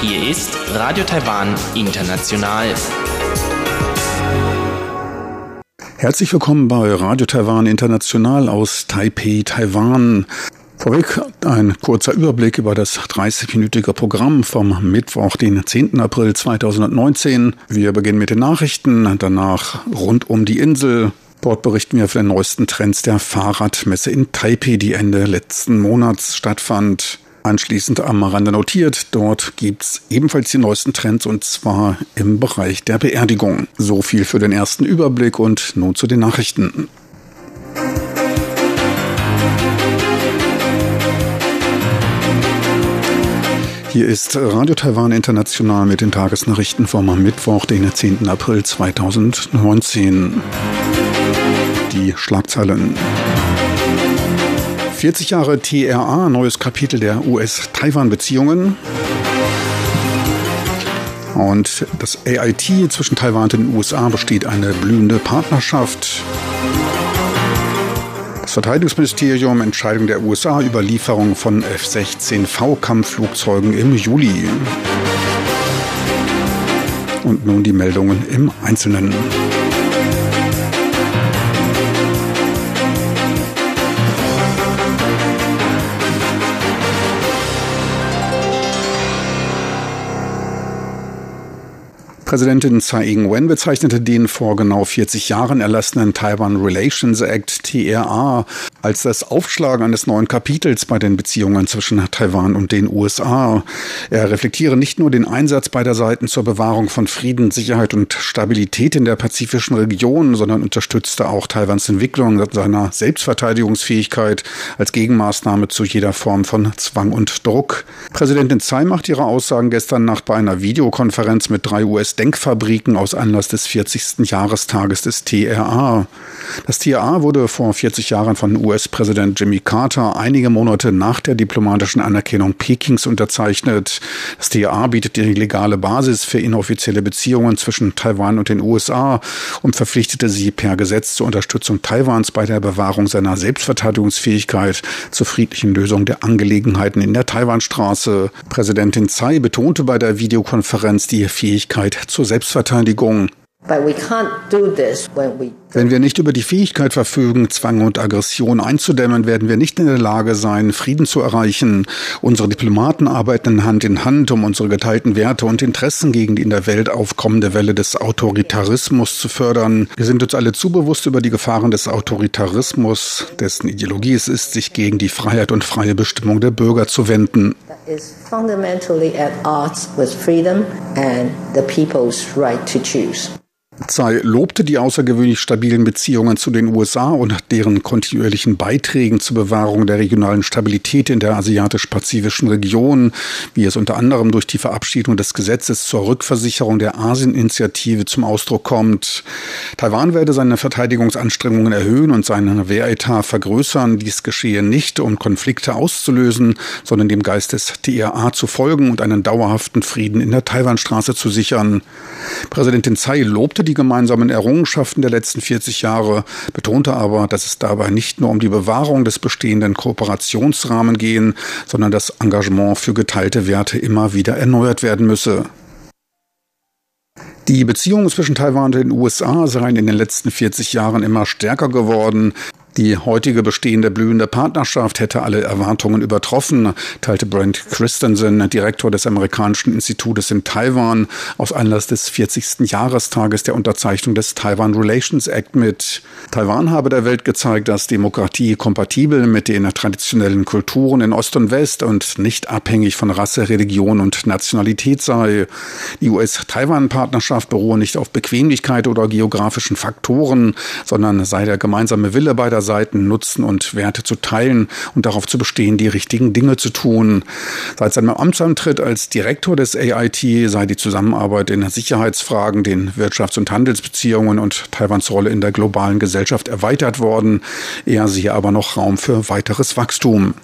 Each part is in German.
Hier ist Radio Taiwan International. Herzlich willkommen bei Radio Taiwan International aus Taipei, Taiwan. Vorweg ein kurzer Überblick über das 30-minütige Programm vom Mittwoch, den 10. April 2019. Wir beginnen mit den Nachrichten, danach rund um die Insel. Dort berichten wir von den neuesten Trends der Fahrradmesse in Taipei, die Ende letzten Monats stattfand. Anschließend am Rande notiert, dort gibt's ebenfalls die neuesten Trends und zwar im Bereich der Beerdigung. So viel für den ersten Überblick und nun zu den Nachrichten. Hier ist Radio Taiwan International mit den Tagesnachrichten vom Mittwoch, den 10. April 2019. Die Schlagzeilen. 40 Jahre TRA, neues Kapitel der US-Taiwan-Beziehungen. Und das AIT zwischen Taiwan und den USA besteht eine blühende Partnerschaft. Das Verteidigungsministerium Entscheidung der USA über Lieferung von F-16V-Kampfflugzeugen im Juli. Und nun die Meldungen im Einzelnen. Präsidentin Tsai Ing-wen bezeichnete den vor genau 40 Jahren erlassenen Taiwan Relations Act TRA als das Aufschlagen eines neuen Kapitels bei den Beziehungen zwischen Taiwan und den USA. Er reflektiere nicht nur den Einsatz beider Seiten zur Bewahrung von Frieden, Sicherheit und Stabilität in der pazifischen Region, sondern unterstützte auch Taiwans Entwicklung seiner Selbstverteidigungsfähigkeit als Gegenmaßnahme zu jeder Form von Zwang und Druck. Präsidentin Tsai macht ihre Aussagen gestern Nacht bei einer Videokonferenz mit drei US-Denkfabriken aus Anlass des 40. Jahrestages des TRA. Das TRA wurde vor 40 Jahren von US US-Präsident Jimmy Carter einige Monate nach der diplomatischen Anerkennung Pekings unterzeichnet. Das DA bietet die legale Basis für inoffizielle Beziehungen zwischen Taiwan und den USA und verpflichtete sie per Gesetz zur Unterstützung Taiwans bei der Bewahrung seiner Selbstverteidigungsfähigkeit zur friedlichen Lösung der Angelegenheiten in der Taiwanstraße. Präsidentin Tsai betonte bei der Videokonferenz die Fähigkeit zur Selbstverteidigung. Wenn wir nicht über die Fähigkeit verfügen, Zwang und Aggression einzudämmen, werden wir nicht in der Lage sein, Frieden zu erreichen. Unsere Diplomaten arbeiten Hand in Hand, um unsere geteilten Werte und Interessen gegen die in der Welt aufkommende Welle des Autoritarismus zu fördern. Wir sind uns alle zu bewusst über die Gefahren des Autoritarismus, dessen Ideologie es ist, sich gegen die Freiheit und freie Bestimmung der Bürger zu wenden. Tsai lobte die außergewöhnlich stabilen Beziehungen zu den USA und deren kontinuierlichen Beiträgen zur Bewahrung der regionalen Stabilität in der asiatisch-pazifischen Region, wie es unter anderem durch die Verabschiedung des Gesetzes zur Rückversicherung der Asien-Initiative zum Ausdruck kommt. Taiwan werde seine Verteidigungsanstrengungen erhöhen und seinen Wehretat vergrößern. Dies geschehe nicht, um Konflikte auszulösen, sondern dem Geist des TRA zu folgen und einen dauerhaften Frieden in der Taiwanstraße zu sichern. Präsidentin Tsai lobte lobte die gemeinsamen Errungenschaften der letzten 40 Jahre, betonte aber, dass es dabei nicht nur um die Bewahrung des bestehenden Kooperationsrahmen gehen, sondern das Engagement für geteilte Werte immer wieder erneuert werden müsse. Die Beziehungen zwischen Taiwan und den USA seien in den letzten 40 Jahren immer stärker geworden. Die heutige bestehende blühende Partnerschaft hätte alle Erwartungen übertroffen, teilte Brent Christensen, Direktor des amerikanischen Institutes in Taiwan, aus Anlass des 40. Jahrestages der Unterzeichnung des Taiwan Relations Act mit. Taiwan habe der Welt gezeigt, dass Demokratie kompatibel mit den traditionellen Kulturen in Ost und West und nicht abhängig von Rasse, Religion und Nationalität sei. Die US-Taiwan-Partnerschaft beruhe nicht auf Bequemlichkeit oder geografischen Faktoren, sondern sei der gemeinsame Wille beider Seiten Nutzen und Werte zu teilen und darauf zu bestehen, die richtigen Dinge zu tun. Seit seinem Amtsantritt als Direktor des AIT sei die Zusammenarbeit in Sicherheitsfragen, den Wirtschafts- und Handelsbeziehungen und Taiwans Rolle in der globalen Gesellschaft erweitert worden. Er sehe aber noch Raum für weiteres Wachstum.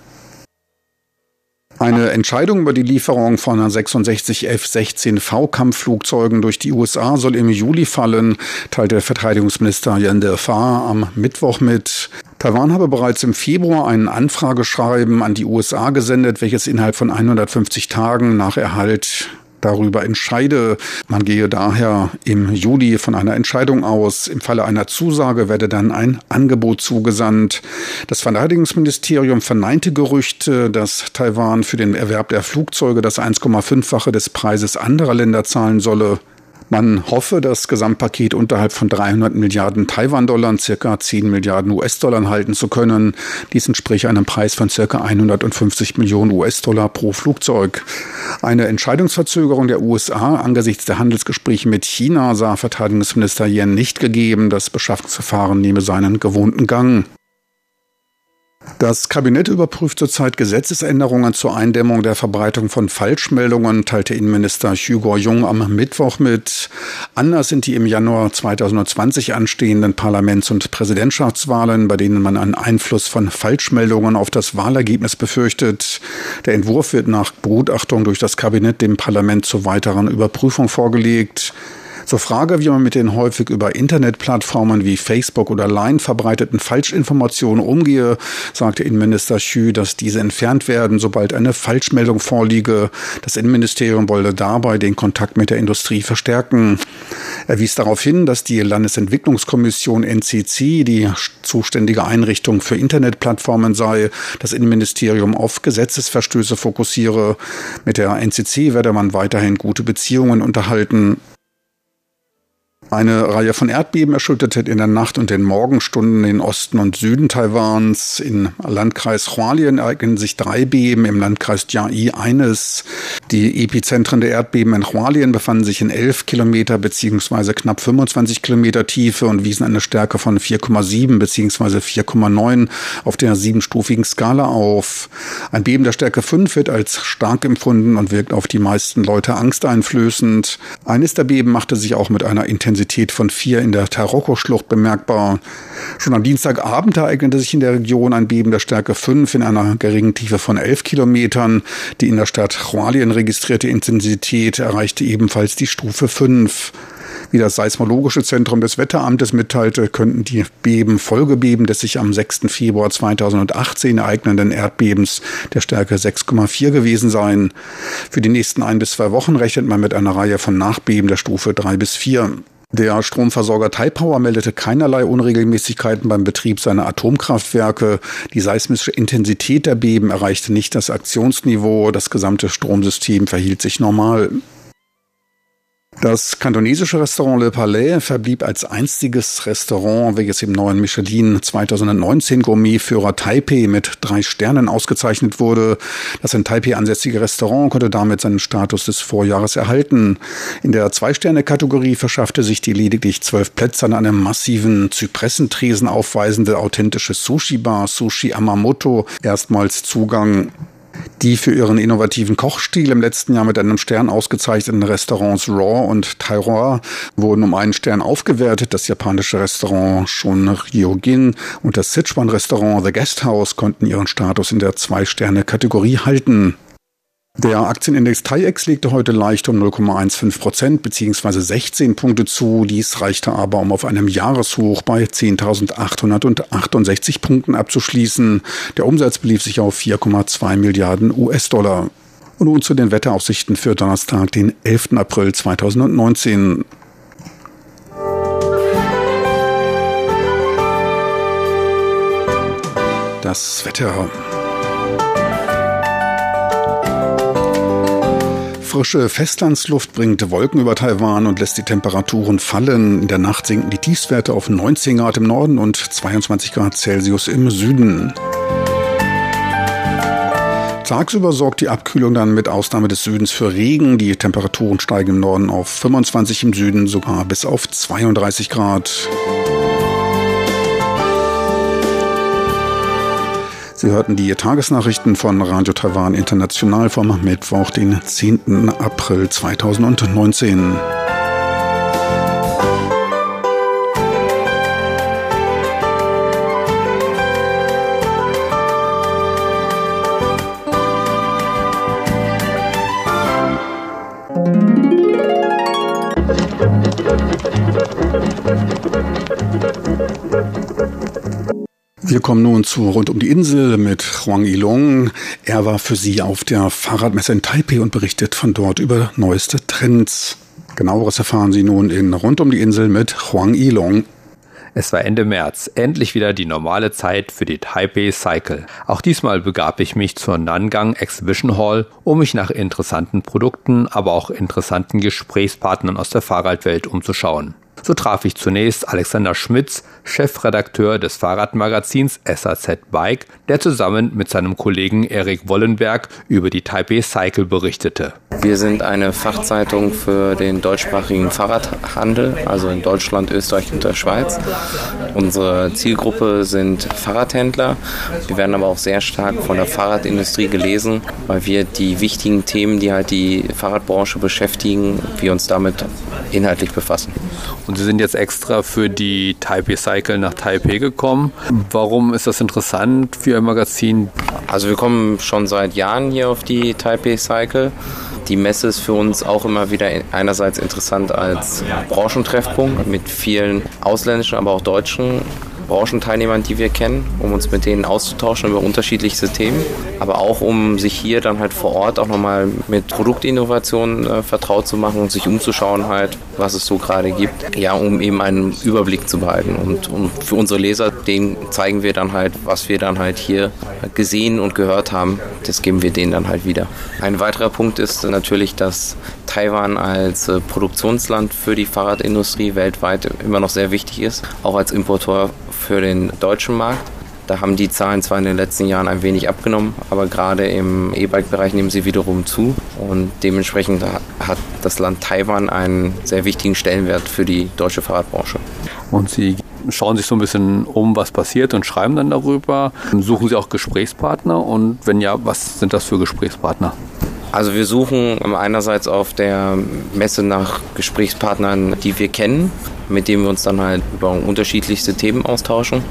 Eine Entscheidung über die Lieferung von 66 F-16V-Kampfflugzeugen durch die USA soll im Juli fallen, teilte Verteidigungsminister Jan Fa am Mittwoch mit. Taiwan habe bereits im Februar ein Anfrageschreiben an die USA gesendet, welches innerhalb von 150 Tagen nach Erhalt darüber entscheide. Man gehe daher im Juli von einer Entscheidung aus. Im Falle einer Zusage werde dann ein Angebot zugesandt. Das Verteidigungsministerium verneinte Gerüchte, dass Taiwan für den Erwerb der Flugzeuge das 1,5-fache des Preises anderer Länder zahlen solle. Man hoffe, das Gesamtpaket unterhalb von 300 Milliarden Taiwan-Dollar, circa 10 Milliarden US-Dollar halten zu können. Dies entspricht einem Preis von circa 150 Millionen US-Dollar pro Flugzeug. Eine Entscheidungsverzögerung der USA angesichts der Handelsgespräche mit China sah Verteidigungsminister Yen nicht gegeben. Das Beschaffungsverfahren nehme seinen gewohnten Gang. Das Kabinett überprüft zurzeit Gesetzesänderungen zur Eindämmung der Verbreitung von Falschmeldungen, teilte Innenminister Hugo Jung am Mittwoch mit. Anders sind die im Januar 2020 anstehenden Parlaments- und Präsidentschaftswahlen, bei denen man einen Einfluss von Falschmeldungen auf das Wahlergebnis befürchtet. Der Entwurf wird nach Begutachtung durch das Kabinett dem Parlament zur weiteren Überprüfung vorgelegt. Zur Frage, wie man mit den häufig über Internetplattformen wie Facebook oder Line verbreiteten Falschinformationen umgehe, sagte Innenminister Xu, dass diese entfernt werden, sobald eine Falschmeldung vorliege. Das Innenministerium wolle dabei den Kontakt mit der Industrie verstärken. Er wies darauf hin, dass die Landesentwicklungskommission NCC die zuständige Einrichtung für Internetplattformen sei, das Innenministerium auf Gesetzesverstöße fokussiere. Mit der NCC werde man weiterhin gute Beziehungen unterhalten. Eine Reihe von Erdbeben erschütterte in der Nacht und den Morgenstunden den Osten und Süden Taiwans. Im Landkreis Hualien ereignen sich drei Beben, im Landkreis Jiai eines. Die Epizentren der Erdbeben in Hualien befanden sich in 11 Kilometer beziehungsweise knapp 25 Kilometer Tiefe und wiesen eine Stärke von 4,7 beziehungsweise 4,9 auf der siebenstufigen Skala auf. Ein Beben der Stärke 5 wird als stark empfunden und wirkt auf die meisten Leute angsteinflößend. Eines der Beben machte sich auch mit einer Intensität Intensität von vier in der Taroko-Schlucht bemerkbar. Schon am Dienstagabend ereignete sich in der Region ein Beben der Stärke 5 in einer geringen Tiefe von 11 Kilometern. Die in der Stadt Hualien registrierte Intensität erreichte ebenfalls die Stufe 5. Wie das Seismologische Zentrum des Wetteramtes mitteilte, könnten die Beben Folgebeben des sich am 6. Februar 2018 ereignenden Erdbebens der Stärke 6,4 gewesen sein. Für die nächsten ein bis zwei Wochen rechnet man mit einer Reihe von Nachbeben der Stufe 3 bis 4. Der Stromversorger Taipower meldete keinerlei Unregelmäßigkeiten beim Betrieb seiner Atomkraftwerke. Die seismische Intensität der Beben erreichte nicht das Aktionsniveau. Das gesamte Stromsystem verhielt sich normal. Das kantonesische Restaurant Le Palais verblieb als einziges Restaurant, welches im neuen Michelin 2019 Gourmetführer Taipei mit drei Sternen ausgezeichnet wurde. Das in Taipei ansässige Restaurant konnte damit seinen Status des Vorjahres erhalten. In der Zwei-Sterne-Kategorie verschaffte sich die lediglich zwölf Plätze an einem massiven Zypressentresen aufweisende authentische Sushi-Bar Sushi Amamoto erstmals Zugang. Die für ihren innovativen Kochstil im letzten Jahr mit einem Stern ausgezeichneten Restaurants Raw und Tairoa wurden um einen Stern aufgewertet. Das japanische Restaurant Shun Ryogin und das Sichuan-Restaurant The Guest House konnten ihren Status in der Zwei-Sterne-Kategorie halten. Der Aktienindex TAIEX legte heute leicht um 0,15 Prozent bzw. 16 Punkte zu. Dies reichte aber, um auf einem Jahreshoch bei 10.868 Punkten abzuschließen. Der Umsatz belief sich auf 4,2 Milliarden US-Dollar. Und nun zu den Wetteraussichten für Donnerstag, den 11. April 2019. Das Wetter. Frische Festlandsluft bringt Wolken über Taiwan und lässt die Temperaturen fallen. In der Nacht sinken die Tiefstwerte auf 19 Grad im Norden und 22 Grad Celsius im Süden. Tagsüber sorgt die Abkühlung dann mit Ausnahme des Südens für Regen. Die Temperaturen steigen im Norden auf 25, im Süden sogar bis auf 32 Grad. Sie hörten die Tagesnachrichten von Radio Taiwan International vom Mittwoch, den 10. April 2019. kommen nun zu Rund um die Insel mit Huang Yilong. Er war für Sie auf der Fahrradmesse in Taipei und berichtet von dort über neueste Trends. Genaueres erfahren Sie nun in Rund um die Insel mit Huang Yilong. Es war Ende März, endlich wieder die normale Zeit für die Taipei Cycle. Auch diesmal begab ich mich zur Nangang Exhibition Hall, um mich nach interessanten Produkten, aber auch interessanten Gesprächspartnern aus der Fahrradwelt umzuschauen. So traf ich zunächst Alexander Schmitz, Chefredakteur des Fahrradmagazins SAZ Bike, der zusammen mit seinem Kollegen Erik Wollenberg über die Taipei Cycle berichtete. Wir sind eine Fachzeitung für den deutschsprachigen Fahrradhandel, also in Deutschland, Österreich und der Schweiz. Unsere Zielgruppe sind Fahrradhändler. Wir werden aber auch sehr stark von der Fahrradindustrie gelesen, weil wir die wichtigen Themen, die halt die Fahrradbranche beschäftigen, wir uns damit inhaltlich befassen. Und Sie sind jetzt extra für die Taipei Cycle nach Taipei gekommen. Warum ist das interessant für Ihr Magazin? Also wir kommen schon seit Jahren hier auf die Taipei Cycle. Die Messe ist für uns auch immer wieder einerseits interessant als Branchentreffpunkt mit vielen ausländischen, aber auch deutschen Branchenteilnehmern, die wir kennen, um uns mit denen auszutauschen über unterschiedlichste Themen, aber auch um sich hier dann halt vor Ort auch nochmal mit Produktinnovationen äh, vertraut zu machen und sich umzuschauen halt, was es so gerade gibt, ja, um eben einen Überblick zu behalten und, und für unsere Leser, denen zeigen wir dann halt, was wir dann halt hier gesehen und gehört haben, das geben wir denen dann halt wieder. Ein weiterer Punkt ist natürlich, dass Taiwan als äh, Produktionsland für die Fahrradindustrie weltweit immer noch sehr wichtig ist, auch als Importeur für den deutschen Markt. Da haben die Zahlen zwar in den letzten Jahren ein wenig abgenommen, aber gerade im E-Bike-Bereich nehmen sie wiederum zu. Und dementsprechend hat das Land Taiwan einen sehr wichtigen Stellenwert für die deutsche Fahrradbranche. Und Sie schauen sich so ein bisschen um, was passiert und schreiben dann darüber. Suchen Sie auch Gesprächspartner? Und wenn ja, was sind das für Gesprächspartner? Also wir suchen einerseits auf der Messe nach Gesprächspartnern, die wir kennen, mit denen wir uns dann halt über unterschiedlichste Themen austauschen.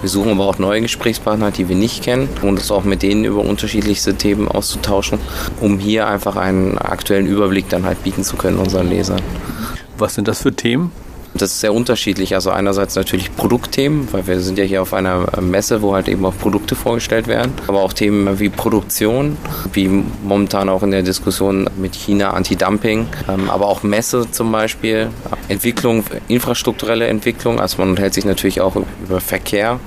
Wir suchen aber auch neue Gesprächspartner, die wir nicht kennen und uns auch mit denen über unterschiedlichste Themen auszutauschen, um hier einfach einen aktuellen Überblick dann halt bieten zu können unseren Lesern. Was sind das für Themen? Das ist sehr unterschiedlich. Also einerseits natürlich Produktthemen, weil wir sind ja hier auf einer Messe, wo halt eben auch Produkte vorgestellt werden. Aber auch Themen wie Produktion, wie momentan auch in der Diskussion mit China, Anti-Dumping. Ähm, aber auch Messe zum Beispiel, Entwicklung, infrastrukturelle Entwicklung. Also man unterhält sich natürlich auch über Verkehr.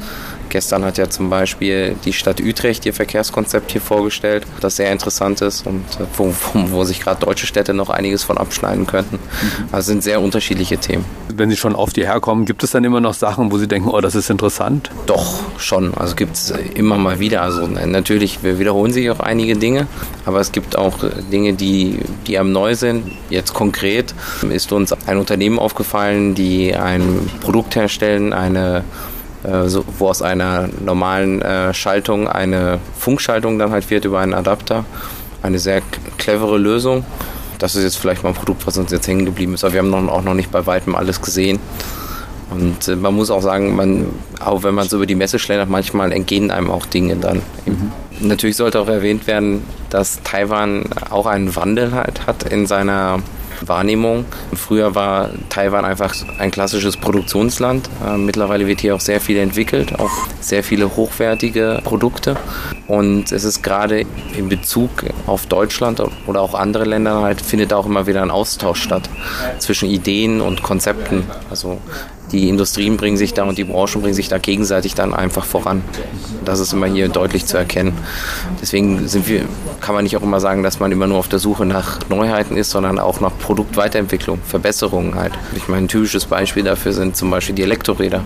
Gestern hat ja zum Beispiel die Stadt Utrecht ihr Verkehrskonzept hier vorgestellt, das sehr interessant ist und äh, wo, wo, wo sich gerade deutsche Städte noch einiges von abschneiden könnten. Mhm. Also sind sehr unterschiedliche Themen. Wenn Sie schon auf die herkommen, gibt es dann immer noch Sachen, wo Sie denken, oh, das ist interessant? Doch, schon. Also gibt es immer mal wieder. Also natürlich wir wiederholen sich auch einige Dinge, aber es gibt auch Dinge, die, die einem neu sind. Jetzt konkret ist uns ein Unternehmen aufgefallen, die ein Produkt herstellen, eine äh, so, wo aus einer normalen äh, Schaltung eine Funkschaltung dann halt wird über einen Adapter. Eine sehr clevere Lösung. Das ist jetzt vielleicht mal ein Produkt, was uns jetzt hängen geblieben ist, aber wir haben noch, auch noch nicht bei weitem alles gesehen. Und äh, man muss auch sagen, man, auch wenn man so über die Messe schlendert, manchmal entgehen einem auch Dinge dann. Mhm. Natürlich sollte auch erwähnt werden, dass Taiwan auch einen Wandel halt hat in seiner Wahrnehmung. Früher war Taiwan einfach ein klassisches Produktionsland. Äh, mittlerweile wird hier auch sehr viel entwickelt, auch sehr viele hochwertige Produkte. Und es ist gerade in Bezug auf Deutschland oder auch andere Länder halt, findet auch immer wieder ein Austausch statt zwischen Ideen und Konzepten. Also die Industrien bringen sich da und die Branchen bringen sich da gegenseitig dann einfach voran. Das ist immer hier deutlich zu erkennen. Deswegen sind wir, kann man nicht auch immer sagen, dass man immer nur auf der Suche nach Neuheiten ist, sondern auch nach Produktweiterentwicklung, Verbesserungen halt. Ich meine, ein typisches Beispiel dafür sind zum Beispiel die Elektroräder,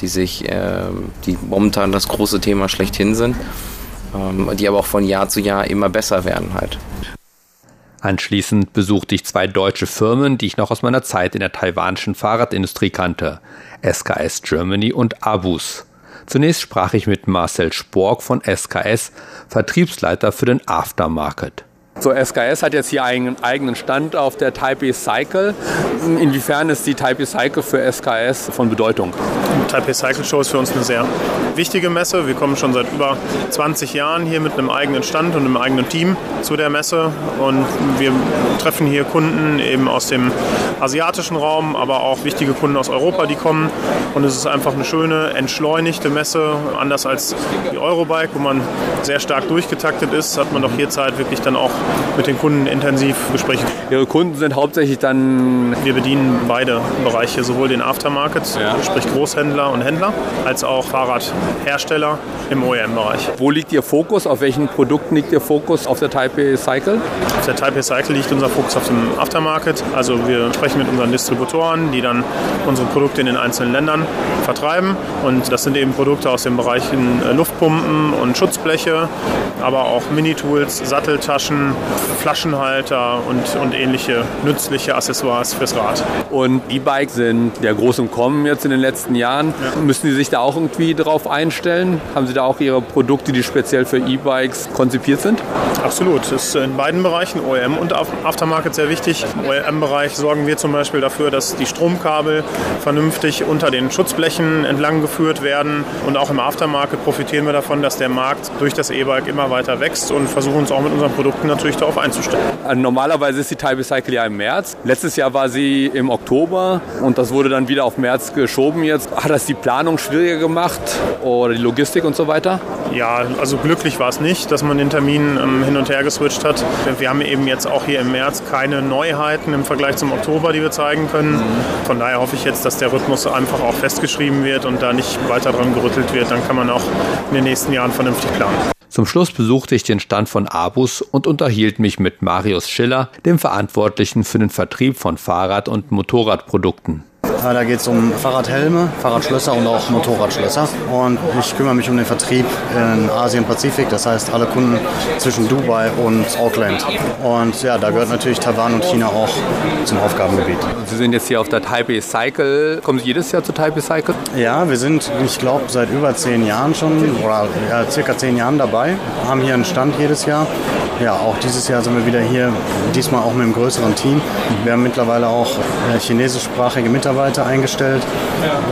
die sich, äh, die momentan das große Thema schlechthin sind, ähm, die aber auch von Jahr zu Jahr immer besser werden halt. Anschließend besuchte ich zwei deutsche Firmen, die ich noch aus meiner Zeit in der taiwanischen Fahrradindustrie kannte, SKS Germany und Abus. Zunächst sprach ich mit Marcel Spork von SKS, Vertriebsleiter für den Aftermarket. So, SKS hat jetzt hier einen eigenen Stand auf der Taipei Cycle. Inwiefern ist die Taipei Cycle für SKS von Bedeutung? Die Taipei Cycle Show ist für uns eine sehr wichtige Messe. Wir kommen schon seit über 20 Jahren hier mit einem eigenen Stand und einem eigenen Team zu der Messe und wir treffen hier Kunden eben aus dem asiatischen Raum, aber auch wichtige Kunden aus Europa, die kommen und es ist einfach eine schöne, entschleunigte Messe, anders als die Eurobike, wo man sehr stark durchgetaktet ist, hat man doch hier Zeit, wirklich dann auch mit den Kunden intensiv Gespräche. Ihre Kunden sind hauptsächlich dann. Wir bedienen beide Bereiche, sowohl den Aftermarket, ja. sprich Großhändler und Händler, als auch Fahrradhersteller im OEM-Bereich. Wo liegt Ihr Fokus? Auf welchen Produkten liegt Ihr Fokus auf der Taipei Cycle? Auf der Taipei Cycle liegt unser Fokus auf dem Aftermarket. Also wir sprechen mit unseren Distributoren, die dann unsere Produkte in den einzelnen Ländern vertreiben. Und das sind eben Produkte aus den Bereichen äh, Luftpumpen und Schutzbleche, aber auch Minitools, Satteltaschen, Flaschenhalter und, und ähnliche nützliche Accessoires fürs Rad. Und E-Bikes sind ja groß im Kommen jetzt in den letzten Jahren. Ja. Müssen Sie sich da auch irgendwie drauf einstellen? Haben Sie da auch Ihre Produkte, die speziell für E-Bikes konzipiert sind? Absolut. Das ist in beiden Bereichen, OEM und Aftermarket, sehr wichtig. Im OEM-Bereich sorgen wir zum Beispiel dafür, dass die Stromkabel vernünftig unter den Schutzblechen entlang geführt werden. Und auch im Aftermarket profitieren wir davon, dass der Markt durch das E-Bike immer weiter wächst und versuchen uns auch mit unseren Produkten natürlich darauf einzustellen. Also normalerweise ist die Type Cycle ja im März. Letztes Jahr war sie im Oktober und das wurde dann wieder auf März geschoben jetzt. Hat das die Planung schwieriger gemacht oder die Logistik und so weiter? Ja, also glücklich war es nicht, dass man den Termin ähm, hin und her geswitcht hat. Wir haben eben jetzt auch hier im März keine Neuheiten im Vergleich zum Oktober, die wir zeigen können. Von daher hoffe ich jetzt, dass der Rhythmus einfach auch festgeschrieben wird und da nicht weiter dran gerüttelt wird. Dann kann man auch in den nächsten Jahren vernünftig planen. Zum Schluss besuchte ich den Stand von Abus und unterhielt mich mit Marius Schiller, dem Verantwortlichen für den Vertrieb von Fahrrad- und Motorradprodukten. Da geht es um Fahrradhelme, Fahrradschlösser und auch Motorradschlösser. Und ich kümmere mich um den Vertrieb in Asien-Pazifik, das heißt alle Kunden zwischen Dubai und Auckland. Und ja, da gehört natürlich Taiwan und China auch zum Aufgabengebiet. Sie sind jetzt hier auf der Taipei Cycle. Kommen Sie jedes Jahr zur Taipei Cycle? Ja, wir sind, ich glaube, seit über zehn Jahren schon oder ja, circa zehn Jahren dabei. Haben hier einen Stand jedes Jahr. Ja, auch dieses Jahr sind wir wieder hier, diesmal auch mit einem größeren Team. Wir haben mittlerweile auch äh, chinesischsprachige Mitarbeiter eingestellt,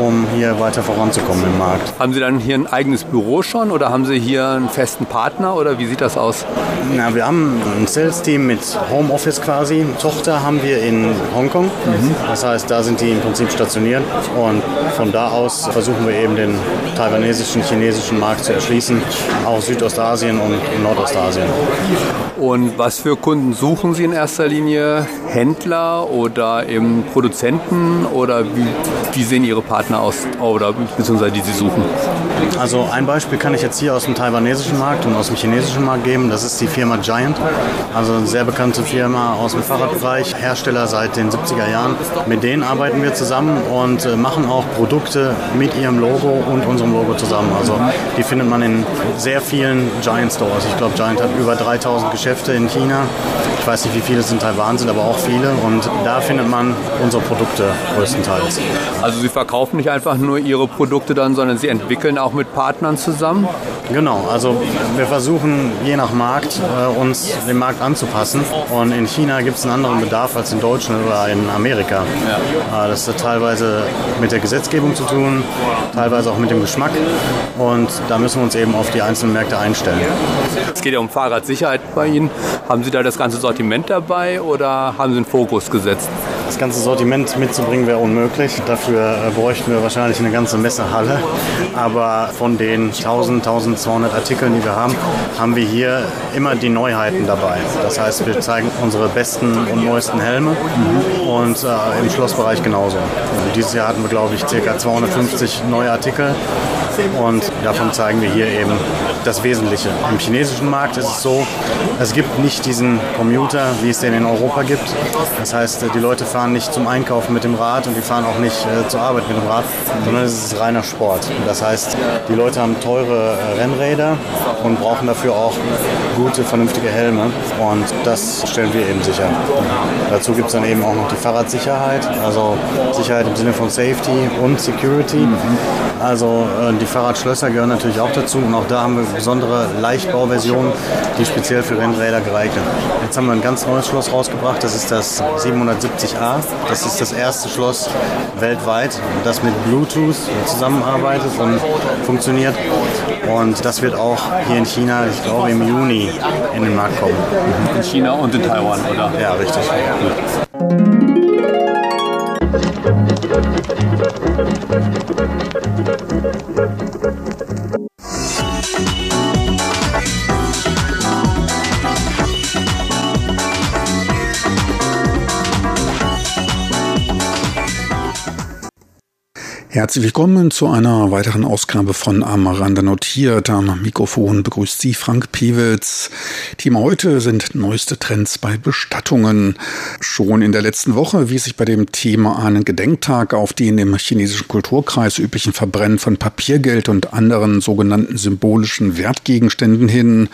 um hier weiter voranzukommen im Markt. Haben Sie dann hier ein eigenes Büro schon oder haben Sie hier einen festen Partner oder wie sieht das aus? Na, wir haben ein Sales-Team mit Homeoffice quasi. Tochter haben wir in Hongkong. Mhm. Das heißt, da sind die im Prinzip stationiert und von da aus versuchen wir eben den taiwanesischen, chinesischen Markt zu erschließen, auch Südostasien und Nordostasien. Und was für Kunden suchen Sie in erster Linie? Händler oder eben Produzenten oder wie, wie sehen Ihre Partner aus oder beziehungsweise die Sie suchen? Also ein Beispiel kann ich jetzt hier aus dem taiwanesischen Markt und aus dem chinesischen Markt geben. Das ist die Firma Giant, also eine sehr bekannte Firma aus dem Fahrradbereich, Hersteller seit den 70er Jahren. Mit denen arbeiten wir zusammen und äh, machen auch Produkte mit ihrem Logo und unserem Logo zusammen. Also die findet man in sehr vielen Giant Stores. Ich glaube, Giant hat über 3000 Geschäfte in China. Ich weiß nicht, wie viele es in Taiwan sind, aber auch viele. Und da findet man unsere Produkte größtenteils. Also Sie verkaufen nicht einfach nur Ihre Produkte dann, sondern Sie entwickeln auch mit Partnern zusammen? Genau, also wir versuchen je nach Markt äh, uns dem Markt anzupassen. Und in China gibt es einen anderen Bedarf als in Deutschland oder in Amerika. Ja. Äh, das hat teilweise mit der Gesetzgebung zu tun, teilweise auch mit dem Geschmack. Und da müssen wir uns eben auf die einzelnen Märkte einstellen. Es geht ja um Fahrradsicherheit bei Ihnen. Haben Sie da das ganze Sortiment dabei oder haben Sie einen Fokus gesetzt? Das ganze Sortiment mitzubringen wäre unmöglich. Dafür äh, bräuchten wir wahrscheinlich eine ganze Messehalle. Aber von den 1000, 1200 Artikeln, die wir haben, haben wir hier immer die Neuheiten dabei. Das heißt, wir zeigen unsere besten und neuesten Helme und äh, im Schlossbereich genauso. Und dieses Jahr hatten wir, glaube ich, ca. 250 neue Artikel und davon zeigen wir hier eben das Wesentliche. Im chinesischen Markt ist es so, es gibt nicht diesen Commuter, wie es den in Europa gibt. Das heißt, die Leute fahren nicht zum Einkaufen mit dem Rad und die fahren auch nicht äh, zur Arbeit mit dem Rad, sondern es ist reiner Sport. Das heißt, die Leute haben teure äh, Rennräder und brauchen dafür auch gute, vernünftige Helme und das stellen wir eben sicher. Dazu gibt es dann eben auch noch die Fahrradsicherheit, also Sicherheit im Sinne von Safety und Security. Also äh, die Fahrradschlösser gehören natürlich auch dazu und auch da haben wir besondere Leichtbauversionen, die speziell für Rennräder geeignet. Jetzt haben wir ein ganz neues Schloss rausgebracht, das ist das 770A. Das ist das erste Schloss weltweit, das mit Bluetooth zusammenarbeitet und funktioniert. Und das wird auch hier in China, ich glaube im Juni, in den Markt kommen. In China und in Taiwan, oder? Ja, richtig. Herzlich willkommen zu einer weiteren Ausgabe von Amaranda notiert. Am Mikrofon begrüßt Sie Frank Pewitz. Thema heute sind neueste Trends bei Bestattungen. Schon in der letzten Woche wies sich bei dem Thema einen Gedenktag auf den im chinesischen Kulturkreis üblichen Verbrennen von Papiergeld und anderen sogenannten symbolischen Wertgegenständen hin.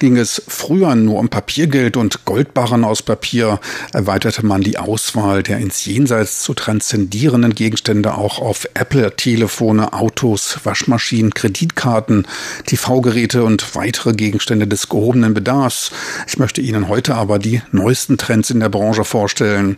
Ging es früher nur um Papiergeld und Goldbarren aus Papier, erweiterte man die Auswahl der ins Jenseits zu transzendierenden Gegenstände auch auf Apple-Telefone, Autos, Waschmaschinen, Kreditkarten, TV-Geräte und weitere Gegenstände des gehobenen Bedarfs. Ich möchte Ihnen heute aber die neuesten Trends in der Branche vorstellen.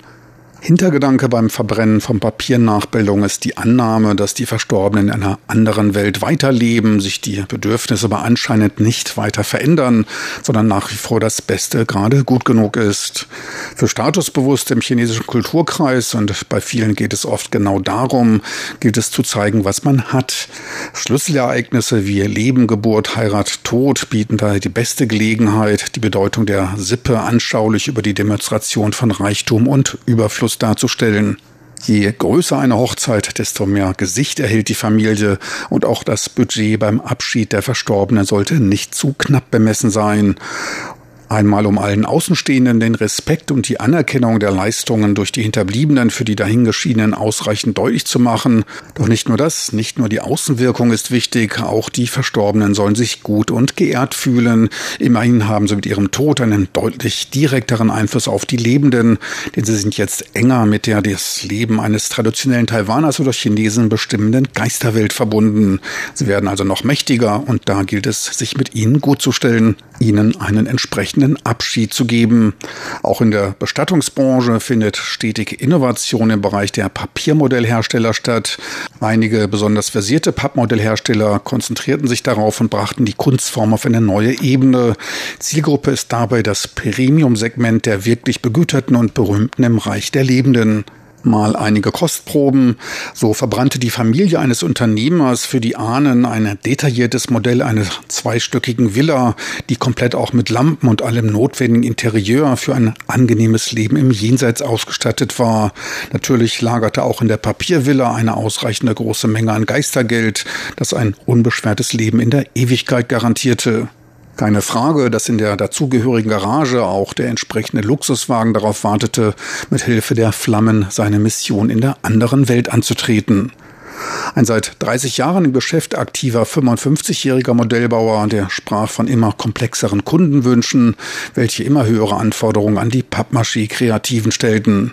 Hintergedanke beim Verbrennen von Papiernachbildung ist die Annahme, dass die Verstorbenen in einer anderen Welt weiterleben, sich die Bedürfnisse aber anscheinend nicht weiter verändern, sondern nach wie vor das Beste gerade gut genug ist. Für Statusbewusste im chinesischen Kulturkreis und bei vielen geht es oft genau darum, gilt es zu zeigen, was man hat. Schlüsselereignisse wie Leben, Geburt, Heirat, Tod bieten daher die beste Gelegenheit, die Bedeutung der Sippe anschaulich über die Demonstration von Reichtum und Überfluss Status darzustellen. Je größer eine Hochzeit, desto mehr Gesicht erhält die Familie und auch das Budget beim Abschied der Verstorbenen sollte nicht zu knapp bemessen sein. Einmal um allen Außenstehenden den Respekt und die Anerkennung der Leistungen durch die Hinterbliebenen für die dahingeschiedenen ausreichend deutlich zu machen. Doch nicht nur das, nicht nur die Außenwirkung ist wichtig, auch die Verstorbenen sollen sich gut und geehrt fühlen. Immerhin haben sie mit ihrem Tod einen deutlich direkteren Einfluss auf die Lebenden, denn sie sind jetzt enger mit der das Leben eines traditionellen Taiwaners oder Chinesen bestimmenden Geisterwelt verbunden. Sie werden also noch mächtiger und da gilt es, sich mit ihnen gut zu stellen, ihnen einen entsprechenden entsprechenden Abschied zu geben. Auch in der Bestattungsbranche findet stetig Innovation im Bereich der Papiermodellhersteller statt. Einige besonders versierte Pappmodellhersteller konzentrierten sich darauf und brachten die Kunstform auf eine neue Ebene. Zielgruppe ist dabei das Premium-Segment der wirklich begüterten und berühmten im Reich der Lebenden mal einige Kostproben. So verbrannte die Familie eines Unternehmers für die Ahnen ein detailliertes Modell einer zweistöckigen Villa, die komplett auch mit Lampen und allem notwendigen Interieur für ein angenehmes Leben im Jenseits ausgestattet war. Natürlich lagerte auch in der Papiervilla eine ausreichende große Menge an Geistergeld, das ein unbeschwertes Leben in der Ewigkeit garantierte. Keine Frage, dass in der dazugehörigen Garage auch der entsprechende Luxuswagen darauf wartete, mit Hilfe der Flammen seine Mission in der anderen Welt anzutreten. Ein seit 30 Jahren im Geschäft aktiver 55-jähriger Modellbauer, der sprach von immer komplexeren Kundenwünschen, welche immer höhere Anforderungen an die Pappmaché-Kreativen stellten.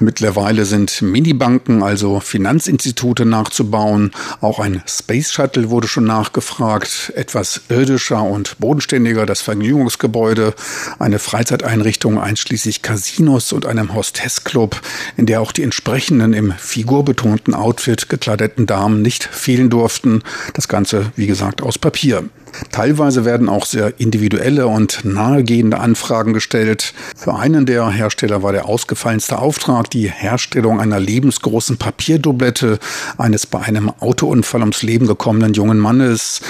Mittlerweile sind Minibanken, also Finanzinstitute nachzubauen. Auch ein Space Shuttle wurde schon nachgefragt. Etwas irdischer und bodenständiger das Vergnügungsgebäude. Eine Freizeiteinrichtung einschließlich Casinos und einem Hostessclub, in der auch die entsprechenden im figurbetonten Outfit gekleideten Damen nicht fehlen durften. Das Ganze, wie gesagt, aus Papier. Teilweise werden auch sehr individuelle und nahegehende Anfragen gestellt. Für einen der Hersteller war der ausgefallenste Auftrag die Herstellung einer lebensgroßen Papierdublette eines bei einem Autounfall ums Leben gekommenen jungen Mannes.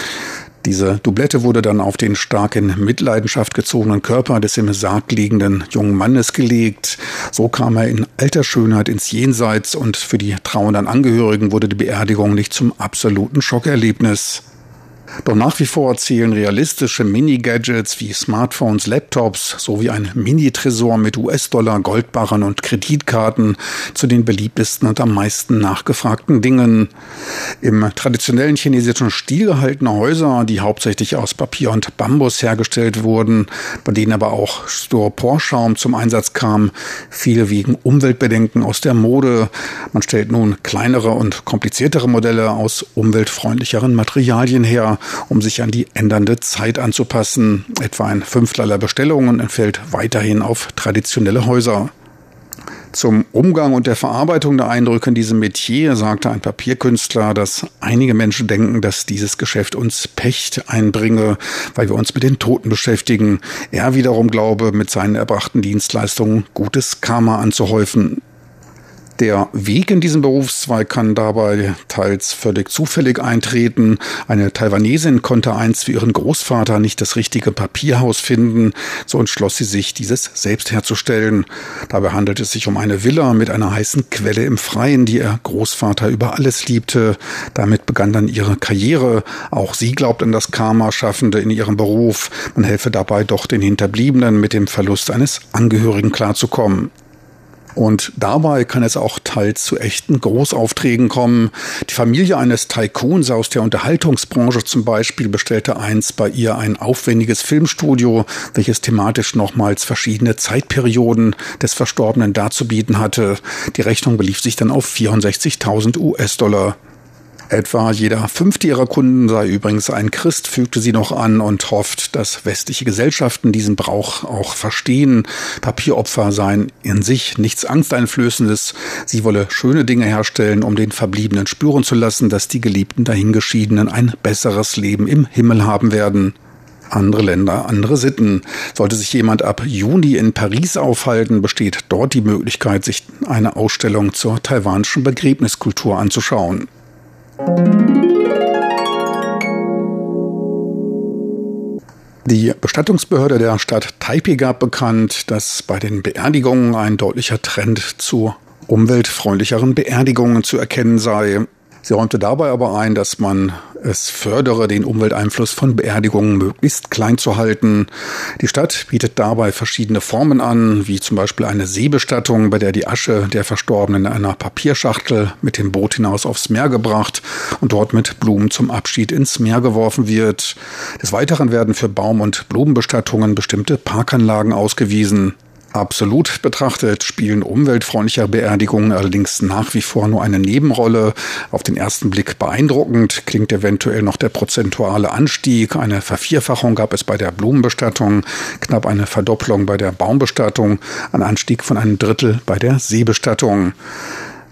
Diese Doublette wurde dann auf den stark in Mitleidenschaft gezogenen Körper des im Sarg liegenden jungen Mannes gelegt. So kam er in alter Schönheit ins Jenseits und für die trauernden Angehörigen wurde die Beerdigung nicht zum absoluten Schockerlebnis. Doch nach wie vor zählen realistische Mini-Gadgets wie Smartphones, Laptops sowie ein Mini-Tresor mit US-Dollar, Goldbarren und Kreditkarten zu den beliebtesten und am meisten nachgefragten Dingen. Im traditionellen chinesischen Stil gehaltene Häuser, die hauptsächlich aus Papier und Bambus hergestellt wurden, bei denen aber auch Styroporschaum zum Einsatz kam, fiel wegen Umweltbedenken aus der Mode. Man stellt nun kleinere und kompliziertere Modelle aus umweltfreundlicheren Materialien her um sich an die ändernde Zeit anzupassen. Etwa ein Fünftel aller Bestellungen entfällt weiterhin auf traditionelle Häuser. Zum Umgang und der Verarbeitung der Eindrücke in diesem Metier sagte ein Papierkünstler, dass einige Menschen denken, dass dieses Geschäft uns Pecht einbringe, weil wir uns mit den Toten beschäftigen. Er wiederum glaube, mit seinen erbrachten Dienstleistungen gutes Karma anzuhäufen. Der Weg in diesen Berufszweig kann dabei teils völlig zufällig eintreten. Eine Taiwanesin konnte einst für ihren Großvater nicht das richtige Papierhaus finden, so entschloss sie sich, dieses selbst herzustellen. Dabei handelt es sich um eine Villa mit einer heißen Quelle im Freien, die ihr Großvater über alles liebte. Damit begann dann ihre Karriere. Auch sie glaubt an das Karma-Schaffende in ihrem Beruf. Man helfe dabei doch den Hinterbliebenen mit dem Verlust eines Angehörigen klarzukommen. Und dabei kann es auch teils zu echten Großaufträgen kommen. Die Familie eines Tycoons aus der Unterhaltungsbranche zum Beispiel bestellte einst bei ihr ein aufwendiges Filmstudio, welches thematisch nochmals verschiedene Zeitperioden des Verstorbenen darzubieten hatte. Die Rechnung belief sich dann auf 64.000 US-Dollar. Etwa jeder fünfte ihrer Kunden sei übrigens ein Christ, fügte sie noch an und hofft, dass westliche Gesellschaften diesen Brauch auch verstehen. Papieropfer seien in sich nichts Angsteinflößendes. Sie wolle schöne Dinge herstellen, um den Verbliebenen spüren zu lassen, dass die geliebten Dahingeschiedenen ein besseres Leben im Himmel haben werden andere Länder, andere Sitten. Sollte sich jemand ab Juni in Paris aufhalten, besteht dort die Möglichkeit, sich eine Ausstellung zur taiwanischen Begräbniskultur anzuschauen. Die Bestattungsbehörde der Stadt Taipei gab bekannt, dass bei den Beerdigungen ein deutlicher Trend zu umweltfreundlicheren Beerdigungen zu erkennen sei. Sie räumte dabei aber ein, dass man es fördere, den Umwelteinfluss von Beerdigungen möglichst klein zu halten. Die Stadt bietet dabei verschiedene Formen an, wie zum Beispiel eine Seebestattung, bei der die Asche der Verstorbenen in einer Papierschachtel mit dem Boot hinaus aufs Meer gebracht und dort mit Blumen zum Abschied ins Meer geworfen wird. Des Weiteren werden für Baum- und Blumenbestattungen bestimmte Parkanlagen ausgewiesen. Absolut betrachtet spielen umweltfreundliche Beerdigungen allerdings nach wie vor nur eine Nebenrolle. Auf den ersten Blick beeindruckend klingt eventuell noch der prozentuale Anstieg. Eine Vervierfachung gab es bei der Blumenbestattung, knapp eine Verdopplung bei der Baumbestattung, ein Anstieg von einem Drittel bei der Seebestattung.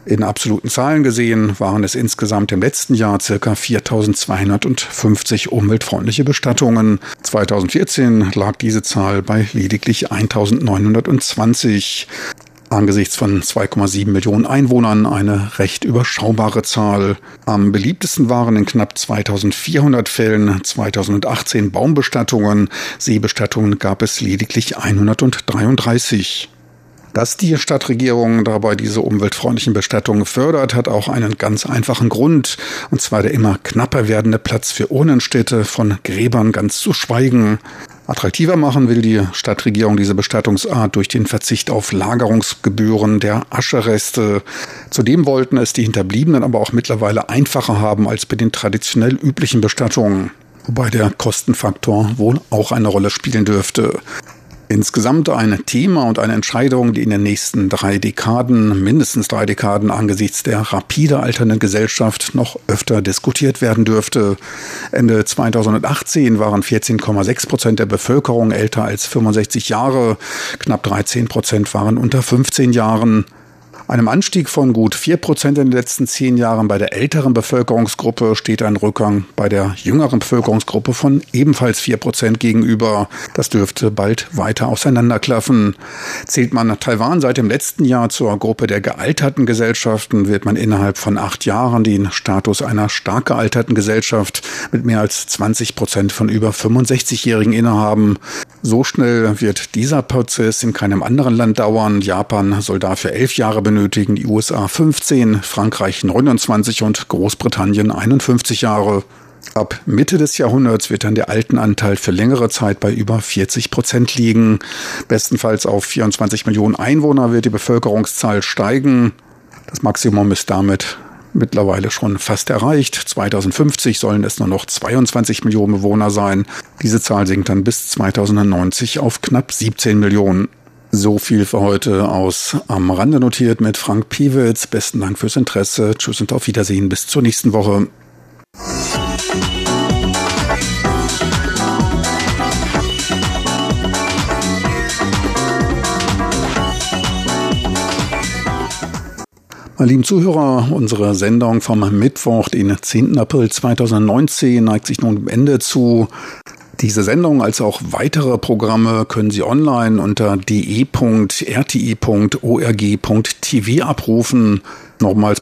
In absoluten Zahlen gesehen waren es insgesamt im letzten Jahr circa 4250 umweltfreundliche Bestattungen. 2014 lag diese Zahl bei lediglich 1920. Angesichts von 2,7 Millionen Einwohnern eine recht überschaubare Zahl. Am beliebtesten waren in knapp 2400 Fällen 2018 Baumbestattungen, Seebestattungen gab es lediglich 133. Dass die Stadtregierung dabei diese umweltfreundlichen Bestattungen fördert, hat auch einen ganz einfachen Grund, und zwar der immer knapper werdende Platz für Urnenstädte, von Gräbern ganz zu schweigen. Attraktiver machen will die Stadtregierung diese Bestattungsart durch den Verzicht auf Lagerungsgebühren der Aschereste. Zudem wollten es die Hinterbliebenen aber auch mittlerweile einfacher haben als bei den traditionell üblichen Bestattungen wobei der Kostenfaktor wohl auch eine Rolle spielen dürfte. Insgesamt ein Thema und eine Entscheidung, die in den nächsten drei Dekaden, mindestens drei Dekaden angesichts der rapide alternden Gesellschaft noch öfter diskutiert werden dürfte. Ende 2018 waren 14,6 Prozent der Bevölkerung älter als 65 Jahre, knapp 13 Prozent waren unter 15 Jahren. Einem Anstieg von gut 4% in den letzten zehn Jahren bei der älteren Bevölkerungsgruppe steht ein Rückgang bei der jüngeren Bevölkerungsgruppe von ebenfalls 4% gegenüber. Das dürfte bald weiter auseinanderklaffen. Zählt man Taiwan seit dem letzten Jahr zur Gruppe der gealterten Gesellschaften, wird man innerhalb von acht Jahren den Status einer stark gealterten Gesellschaft mit mehr als 20 Prozent von über 65-Jährigen innehaben. So schnell wird dieser Prozess in keinem anderen Land dauern. Japan soll dafür elf Jahre benötigen benötigen die USA 15, Frankreich 29 und Großbritannien 51 Jahre. Ab Mitte des Jahrhunderts wird dann der Altenanteil für längere Zeit bei über 40 Prozent liegen. Bestenfalls auf 24 Millionen Einwohner wird die Bevölkerungszahl steigen. Das Maximum ist damit mittlerweile schon fast erreicht. 2050 sollen es nur noch 22 Millionen Bewohner sein. Diese Zahl sinkt dann bis 2090 auf knapp 17 Millionen. So viel für heute aus Am Rande notiert mit Frank Piewitz. Besten Dank fürs Interesse. Tschüss und auf Wiedersehen. Bis zur nächsten Woche. Meine lieben Zuhörer, unsere Sendung vom Mittwoch, den 10. April 2019, neigt sich nun dem Ende zu. Diese Sendung als auch weitere Programme können Sie online unter de.rti.org.tv abrufen. Nochmals